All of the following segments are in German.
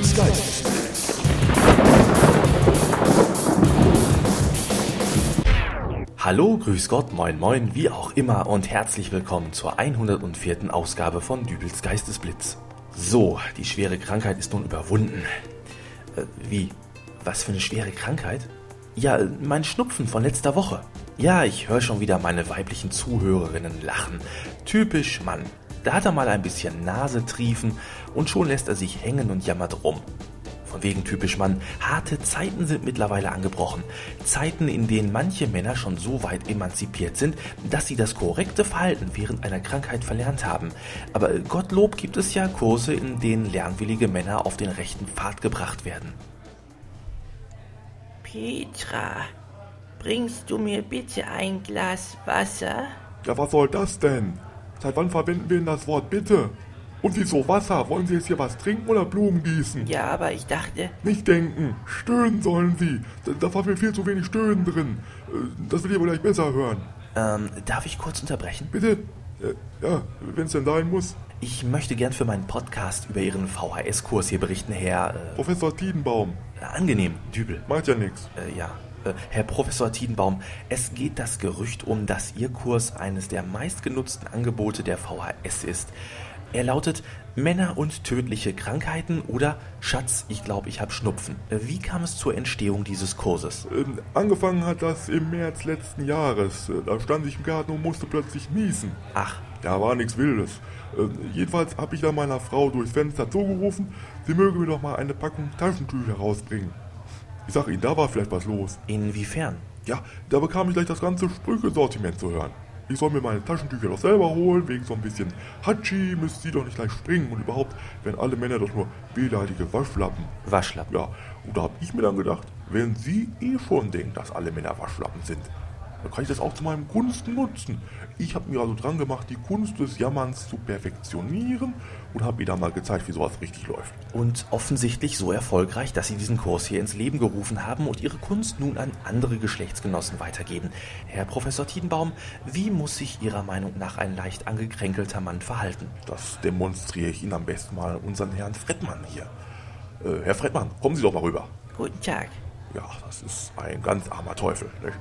Geist. Hallo, grüß Gott, moin moin, wie auch immer und herzlich willkommen zur 104. Ausgabe von Dübels Geistesblitz. So, die schwere Krankheit ist nun überwunden. Äh, wie? Was für eine schwere Krankheit? Ja, mein Schnupfen von letzter Woche. Ja, ich höre schon wieder meine weiblichen Zuhörerinnen lachen. Typisch Mann. Da hat er mal ein bisschen Nase triefen und schon lässt er sich hängen und jammert rum. Von wegen typisch Mann, harte Zeiten sind mittlerweile angebrochen. Zeiten, in denen manche Männer schon so weit emanzipiert sind, dass sie das korrekte Verhalten während einer Krankheit verlernt haben. Aber Gottlob gibt es ja Kurse, in denen lernwillige Männer auf den rechten Pfad gebracht werden. Petra, bringst du mir bitte ein Glas Wasser? Ja, was soll das denn? Seit wann verwenden wir denn das Wort bitte? Und wieso Wasser? Wollen Sie jetzt hier was trinken oder Blumen gießen? Ja, aber ich dachte, Nicht denken. Stöhnen sollen Sie. Da, da war mir viel zu wenig Stöhnen drin. Äh, Das will ich aber gleich besser hören. Ähm, darf ich kurz unterbrechen? Bitte? Äh, Ja, wenn es denn sein muss. Ich möchte gern für meinen Podcast über Ihren VHS-Kurs hier berichten, Herr. Professor Tiedenbaum. Äh, angenehm, Dübel. Macht ja nichts. Äh, ja. Äh, Herr Professor Tiedenbaum, es geht das Gerücht um, dass Ihr Kurs eines der meistgenutzten Angebote der VHS ist. Er lautet Männer und tödliche Krankheiten oder Schatz, ich glaube, ich habe Schnupfen. Äh, Wie kam es zur Entstehung dieses Kurses? Ähm, angefangen hat das im März letzten Jahres. Äh, Da stand ich im Garten und musste plötzlich niesen. Ach, Ja, war nichts Wildes. Äh, jedenfalls habe ich dann meiner Frau durchs Fenster zugerufen, sie möge mir doch mal eine Packung Taschentücher rausbringen. Ich sag Ihnen, da war vielleicht was los. inwiefern? Ja, da bekam ich gleich das ganze Sprüche-Sortiment zu hören. Ich soll mir meine Taschentücher doch selber holen, wegen so ein bisschen Hatschi müsste sie doch nicht gleich springen und überhaupt werden alle Männer doch nur wehleidige Waschlappen. Waschlappen. Ja, und da habe ich mir dann gedacht, wenn Sie eh schon denken, dass alle Männer Waschlappen sind, dann kann ich das auch zu meinem Gunsten nutzen. Ich habe mir also dran gemacht, die Kunst des Jammerns zu perfektionieren und habe ihr dann mal gezeigt, wie sowas richtig läuft. Und offensichtlich so erfolgreich, dass Sie diesen Kurs hier ins Leben gerufen haben und Ihre Kunst nun an andere Geschlechtsgenossen weitergeben. Herr Professor Tiedenbaum, wie muss sich Ihrer Meinung nach ein leicht angekränkelter Mann verhalten? Das demonstriere ich Ihnen am besten mal unseren Herrn Frettmann hier. Äh, Herr Frettmann, kommen Sie doch mal rüber. guten Tag. Ja, das ist ein ganz armer Teufel. Nicht?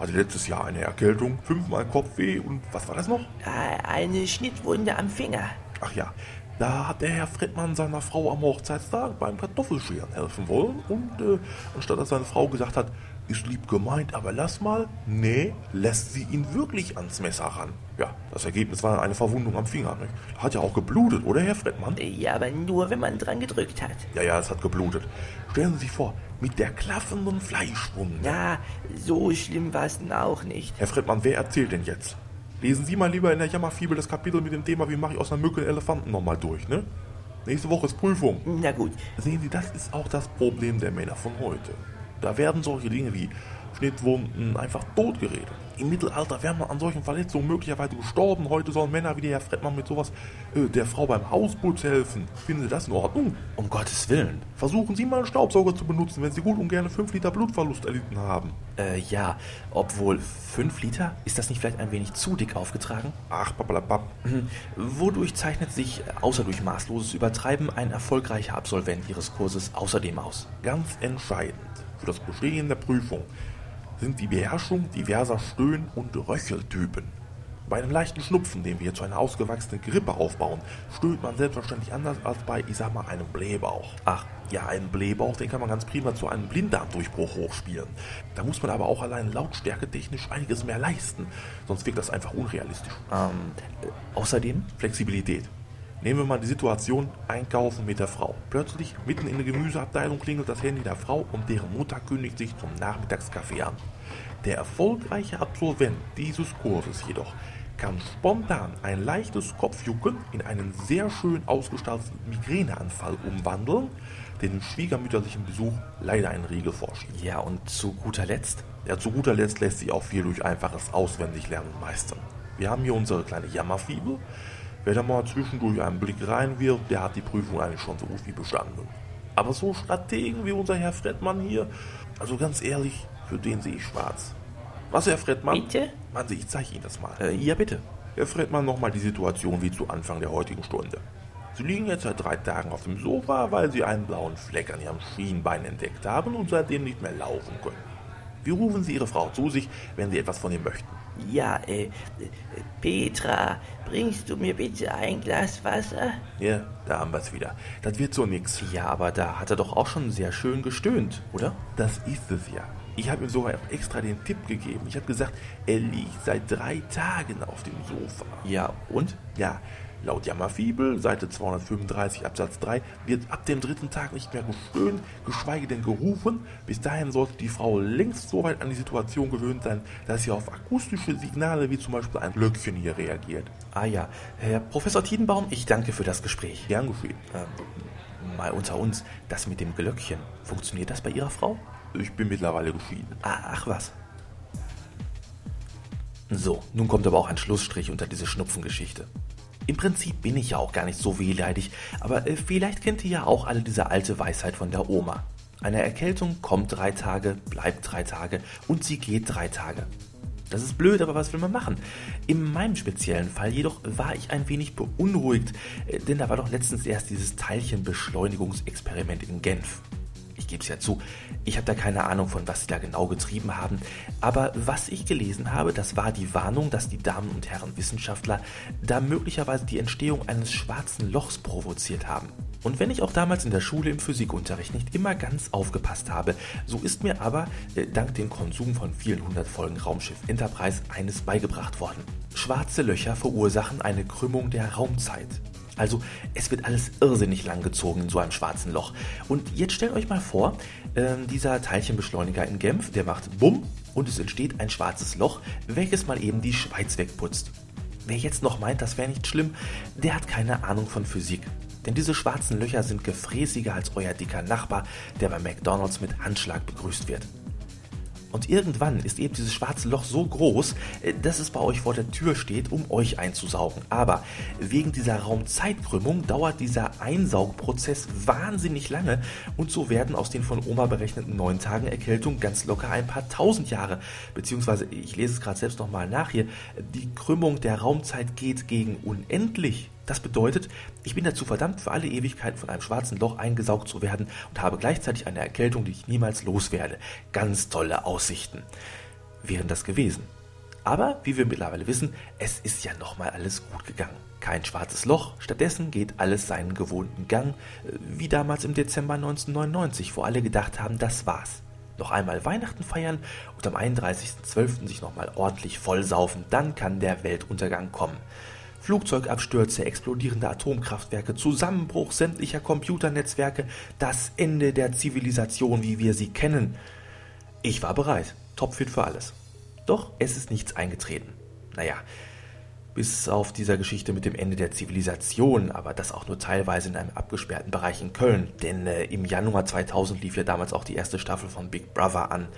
Hatte letztes Jahr eine Erkältung, fünfmal Kopfweh und was war das noch? Eine Schnittwunde am Finger. Ach ja, da hat der Herr Friedmann seiner Frau am Hochzeitstag beim Kartoffelscheren helfen wollen und äh, anstatt dass seine Frau gesagt hat, ist lieb gemeint, aber lass mal, nee, lässt sie ihn wirklich ans Messer ran. Ja, das Ergebnis war eine Verwundung am Finger. Nicht? Hat ja auch geblutet, oder Herr Friedmann? Ja, aber nur, wenn man dran gedrückt hat. Ja, ja, es hat geblutet. Stellen Sie sich vor, mit der klaffenden Fleischwunde. Ja, so schlimm war es denn auch nicht. Herr Friedmann, wer erzählt denn jetzt? Lesen Sie mal lieber in der Jammerfibel das Kapitel mit dem Thema, wie mache ich aus einer Mücke einen Elefanten nochmal durch, ne? Nächste Woche ist Prüfung. Na gut, Sehen Sie, das ist auch das Problem der Männer von heute. Da werden solche Dinge wie Schnittwunden einfach totgeredet. Im Mittelalter wäre man an solchen Verletzungen möglicherweise gestorben. Heute sollen Männer wie der Herr Frettmann mit sowas äh, der Frau beim Hausputz helfen. Finden Sie das in Ordnung? Um Gottes Willen. Versuchen Sie mal einen Staubsauger zu benutzen, wenn Sie gut und gerne 5 Liter Blutverlust erlitten haben. Äh, ja, obwohl 5 Liter, ist das nicht vielleicht ein wenig zu dick aufgetragen? Ach, papalapap. Hm, Wodurch zeichnet sich, außer durch maßloses Übertreiben, ein erfolgreicher Absolvent Ihres Kurses außerdem aus? Ganz entscheidend für das Bestehen der Prüfung sind die Beherrschung diverser Stöhn- und Röcheltypen. Bei einem leichten Schnupfen, den wir zu einer ausgewachsenen Grippe aufbauen, stöhnt man selbstverständlich anders als bei, ich sag mal, einem Blähbauch. Ach, Ja, einen Blähbauch, den kann man ganz prima zu einem Blinddarmdurchbruch hochspielen. Da muss man aber auch allein lautstärketechnisch einiges mehr leisten, sonst wirkt das einfach unrealistisch. ähm, äh, außerdem? Flexibilität. Nehmen wir mal die Situation, einkaufen mit der Frau. Plötzlich, mitten in der Gemüseabteilung, klingelt das Handy der Frau und deren Mutter kündigt sich zum Nachmittagskaffee an. Der erfolgreiche Absolvent dieses Kurses jedoch kann spontan ein leichtes Kopfjucken in einen sehr schön ausgestalteten Migräneanfall umwandeln, der dem schwiegermütterlichen Besuch leider einen Riegel vorschiebt. Ja, und zu guter Letzt? Ja, zu guter Letzt lässt sich auch viel durch einfaches Auswendiglernen meistern. Wir haben hier unsere kleine Jammerfibel. Wer da mal zwischendurch einen Blick reinwirft, der hat die Prüfung eigentlich schon so gut wie bestanden. Aber so Strategen wie unser Herr Frettmann hier, also ganz ehrlich, für den sehe ich schwarz. Was, Herr Frettmann? Bitte? Warten Sie, ich zeige Ihnen das mal. Äh, ja, bitte. Herr Frettmann, nochmal die Situation wie zu Anfang der heutigen Stunde. Sie liegen jetzt seit drei Tagen auf dem Sofa, weil Sie einen blauen Fleck an Ihrem Schienbein entdeckt haben und seitdem nicht mehr laufen können. Wie rufen Sie Ihre Frau zu sich, wenn Sie etwas von ihr möchten? Ja, äh, Petra, bringst du mir bitte ein Glas Wasser? Ja, da haben wir es wieder. Das wird so nix. Ja, aber da hat er doch auch schon sehr schön gestöhnt, oder? Das ist es ja. Ich habe ihm sogar extra den Tipp gegeben. Ich habe gesagt, er liegt seit drei Tagen auf dem Sofa. Ja, und? Ja, Laut Jammerfibel, Seite 235 Absatz 3, wird ab dem dritten Tag nicht mehr gestöhnt, geschweige denn gerufen. Bis dahin sollte die Frau längst so weit an die Situation gewöhnt sein, dass sie auf akustische Signale wie zum Beispiel ein Glöckchen hier reagiert. Ah ja, Herr Professor Tiedenbaum, ich danke für das Gespräch. Gern geschehen. Ähm, mal unter uns, das mit dem Glöckchen, funktioniert das bei Ihrer Frau? Ich bin mittlerweile geschieden. Ah, ach was. So, nun kommt aber auch ein Schlussstrich unter diese Schnupfengeschichte. Im Prinzip bin ich ja auch gar nicht so wehleidig, aber äh, vielleicht kennt ihr ja auch alle diese alte Weisheit von der Oma. Eine Erkältung kommt drei Tage, bleibt drei Tage und sie geht drei Tage. Das ist blöd, aber was will man machen? In meinem speziellen Fall jedoch war ich ein wenig beunruhigt, äh, denn da war doch letztens erst dieses Teilchenbeschleunigungsexperiment in Genf gebe es ja zu, ich habe da keine Ahnung von, was sie da genau getrieben haben, aber was ich gelesen habe, das war die Warnung, dass die Damen und Herren Wissenschaftler da möglicherweise die Entstehung eines schwarzen Lochs provoziert haben. Und wenn ich auch damals in der Schule im Physikunterricht nicht immer ganz aufgepasst habe, so ist mir aber äh, dank dem Konsum von vielen hundert Folgen Raumschiff Enterprise eines beigebracht worden. Schwarze Löcher verursachen eine Krümmung der Raumzeit. Also es wird alles irrsinnig lang gezogen in so einem schwarzen Loch. Und jetzt stellt euch mal vor, äh, dieser Teilchenbeschleuniger in Genf, der macht Bumm und es entsteht ein schwarzes Loch, welches mal eben die Schweiz wegputzt. Wer jetzt noch meint, das wäre nicht schlimm, der hat keine Ahnung von Physik. Denn diese schwarzen Löcher sind gefräßiger als euer dicker Nachbar, der bei McDonald's mit Handschlag begrüßt wird. Und irgendwann ist eben dieses schwarze Loch so groß, äh, dass es bei euch vor der Tür steht, um euch einzusaugen. Aber wegen dieser Raumzeitkrümmung dauert dieser Einsaugprozess wahnsinnig lange und so werden aus den von Oma berechneten neun Tagen Erkältung ganz locker ein paar tausend Jahre. Beziehungsweise, ich lese es gerade selbst nochmal nach hier, die Krümmung der Raumzeit geht gegen unendlich. Das bedeutet, ich bin dazu verdammt, für alle Ewigkeiten von einem schwarzen Loch eingesaugt zu werden und habe gleichzeitig eine Erkältung, die ich niemals loswerde. Ganz tolle Aussichten. Wären das gewesen. Aber, wie wir mittlerweile wissen, es ist ja nochmal alles gut gegangen. Kein schwarzes Loch, stattdessen geht alles seinen gewohnten Gang, äh, wie damals im Dezember 1999, wo alle gedacht haben, das war's noch einmal Weihnachten feiern und am 31.12. sich nochmal ordentlich vollsaufen, dann kann der Weltuntergang kommen. Flugzeugabstürze, explodierende Atomkraftwerke, Zusammenbruch sämtlicher Computernetzwerke, das Ende der Zivilisation, wie wir sie kennen. Ich war bereit, topfit für alles. Doch es ist nichts eingetreten. Naja, bis auf dieser Geschichte mit dem Ende der Zivilisation, aber das auch nur teilweise in einem abgesperrten Bereich in Köln. Denn äh, im Januar 2000 lief ja damals auch die erste Staffel von Big Brother an.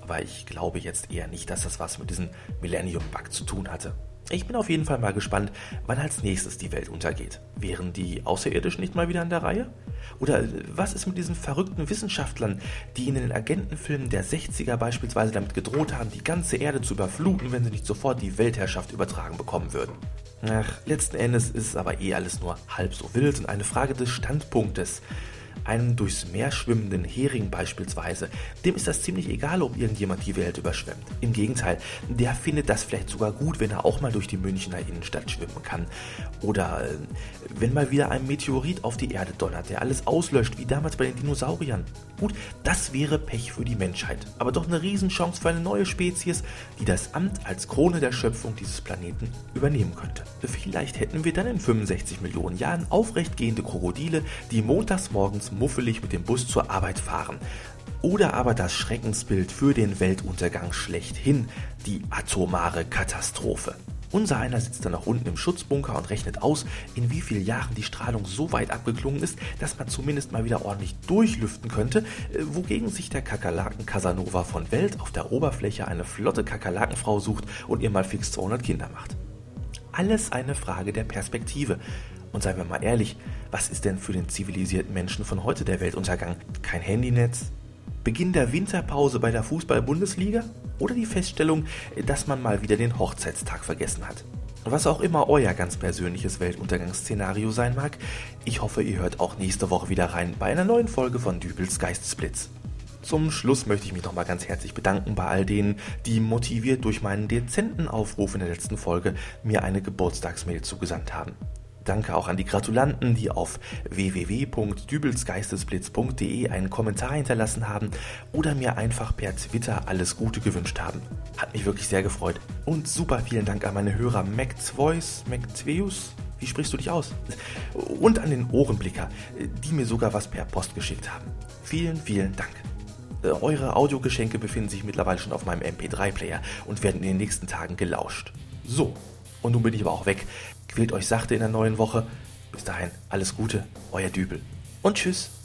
Aber ich glaube jetzt eher nicht, dass das was mit diesem Millennium-Bug zu tun hatte. Ich bin auf jeden Fall mal gespannt, wann als nächstes die Welt untergeht. Wären die Außerirdischen nicht mal wieder an der Reihe? Oder äh, was ist mit diesen verrückten Wissenschaftlern, die in den Agentenfilmen der 60er beispielsweise damit gedroht haben, die ganze Erde zu überfluten, wenn sie nicht sofort die Weltherrschaft übertragen bekommen würden? Ach, letzten Endes ist es aber eh alles nur halb so wild und eine Frage des Standpunktes einem durchs Meer schwimmenden Hering beispielsweise, dem ist das ziemlich egal, ob irgendjemand die Welt überschwemmt. Im Gegenteil, der findet das vielleicht sogar gut, wenn er auch mal durch die Münchner Innenstadt schwimmen kann. Oder äh, wenn mal wieder ein Meteorit auf die Erde donnert, der alles auslöscht, wie damals bei den Dinosauriern. Gut, das wäre Pech für die Menschheit, aber doch eine Riesenchance für eine neue Spezies, die das Amt als Krone der Schöpfung dieses Planeten übernehmen könnte. Vielleicht hätten wir dann in 65 Millionen Jahren aufrecht gehende Krokodile, die montags morgens muffelig mit dem Bus zur Arbeit fahren. Oder aber das Schreckensbild für den Weltuntergang schlechthin, die atomare Katastrophe. Unser einer sitzt dann noch unten im Schutzbunker und rechnet aus, in wie vielen Jahren die Strahlung so weit abgeklungen ist, dass man zumindest mal wieder ordentlich durchlüften könnte, äh, wogegen sich der Kakerlaken Casanova von Welt auf der Oberfläche eine flotte Kakerlakenfrau sucht und ihr mal fix 200 Kinder macht. Alles eine Frage der Perspektive. Und seien wir mal ehrlich, was ist denn für den zivilisierten Menschen von heute der Weltuntergang? Kein Handynetz? Beginn der Winterpause bei der Fußball-Bundesliga? Oder die Feststellung, dass man mal wieder den Hochzeitstag vergessen hat? Was auch immer euer ganz persönliches Weltuntergangsszenario sein mag, ich hoffe, ihr hört auch nächste Woche wieder rein bei einer neuen Folge von Dübels Geistesblitz. Zum Schluss möchte ich mich nochmal ganz herzlich bedanken bei all denen, die motiviert durch meinen dezenten Aufruf in der letzten Folge mir eine Geburtstagsmail zugesandt haben. Danke auch an die Gratulanten, die auf www.dübelsgeistesblitz.de einen Kommentar hinterlassen haben oder mir einfach per Twitter alles Gute gewünscht haben. Hat mich wirklich sehr gefreut. Und super vielen Dank an meine Hörer MacTvoice, MacTveus, wie sprichst du dich aus? Und an den Ohrenblicker, die mir sogar was per Post geschickt haben. Vielen, vielen Dank. Eure Audiogeschenke befinden sich mittlerweile schon auf meinem MP3-Player und werden in den nächsten Tagen gelauscht. So, und nun bin ich aber auch weg. Quält euch sachte in der neuen Woche. Bis dahin, alles Gute, euer Dübel. Und tschüss.